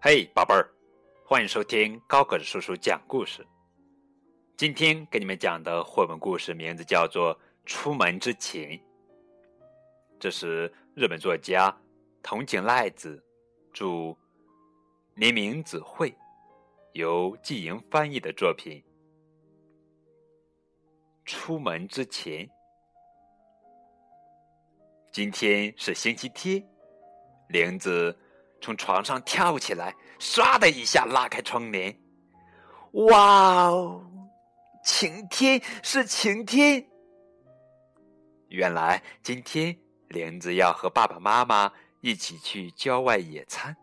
嘿，宝贝儿，欢迎收听高个子叔叔讲故事。今天给你们讲的绘本故事名字叫做《出门之前》，这是日本作家藤井赖子著，黎明子绘，由季莹翻译的作品。出门之前，今天是星期天，玲子。从床上跳起来，唰的一下拉开窗帘。哇哦，晴天是晴天！原来今天莲子要和爸爸妈妈一起去郊外野餐。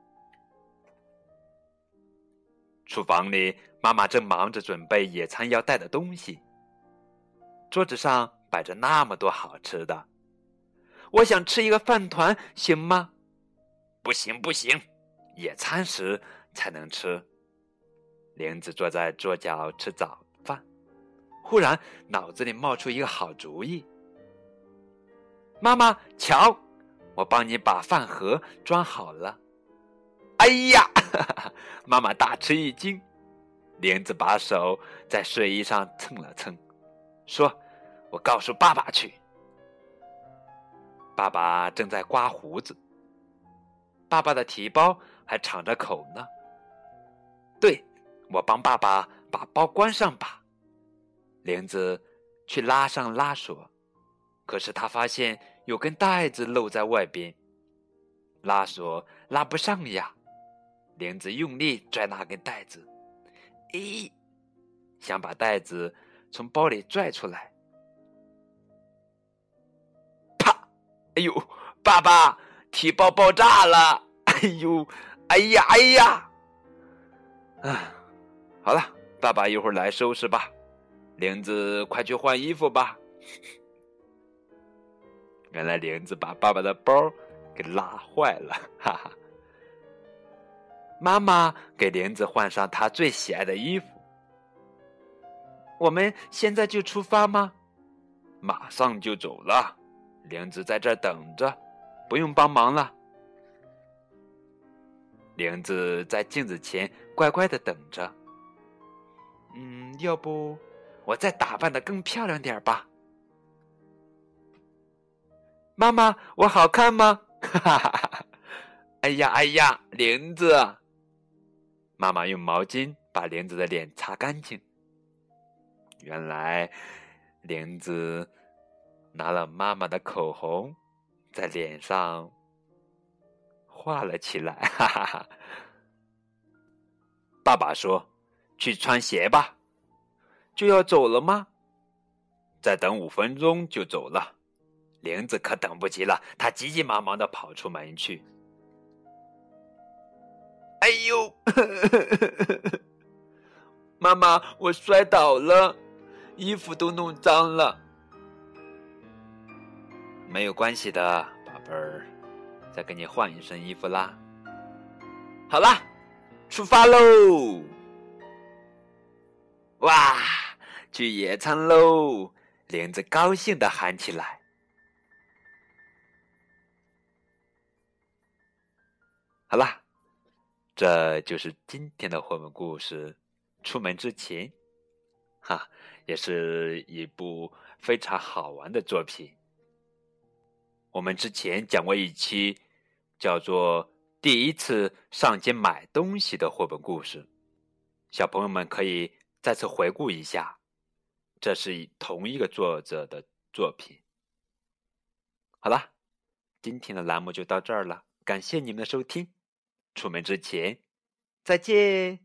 厨房里，妈妈正忙着准备野餐要带的东西。桌子上摆着那么多好吃的，我想吃一个饭团，行吗？不行不行，野餐时才能吃。玲子坐在桌角吃早饭，忽然脑子里冒出一个好主意。妈妈，瞧，我帮你把饭盒装好了。哎呀，妈妈大吃一惊。玲子把手在睡衣上蹭了蹭，说：“我告诉爸爸去。”爸爸正在刮胡子。爸爸的提包还敞着口呢。对，我帮爸爸把包关上吧。玲子去拉上拉锁，可是他发现有根带子露在外边，拉锁拉不上呀。玲子用力拽那根带子，咦，想把带子从包里拽出来。啪！哎呦，爸爸！提包爆炸了！哎呦，哎呀，哎呀！啊，好了，爸爸一会儿来收拾吧。玲子，快去换衣服吧。原来玲子把爸爸的包给拉坏了，哈哈。妈妈给玲子换上她最喜爱的衣服。我们现在就出发吗？马上就走了。玲子在这儿等着。不用帮忙了，玲子在镜子前乖乖的等着。嗯，要不我再打扮的更漂亮点吧？妈妈，我好看吗？哈哈哈！哎呀哎呀，玲子，妈妈用毛巾把玲子的脸擦干净。原来，玲子拿了妈妈的口红。在脸上画了起来，哈哈哈。爸爸说：“去穿鞋吧，就要走了吗？再等五分钟就走了。”玲子可等不及了，她急急忙忙的跑出门去。哎呦，妈妈，我摔倒了，衣服都弄脏了。没有关系的，宝贝儿，再给你换一身衣服啦。好啦，出发喽！哇，去野餐喽！莲子高兴的喊起来。好啦，这就是今天的绘本故事。出门之前，哈，也是一部非常好玩的作品。我们之前讲过一期，叫做《第一次上街买东西》的绘本故事，小朋友们可以再次回顾一下，这是同一个作者的作品。好了，今天的栏目就到这儿了，感谢你们的收听，出门之前再见。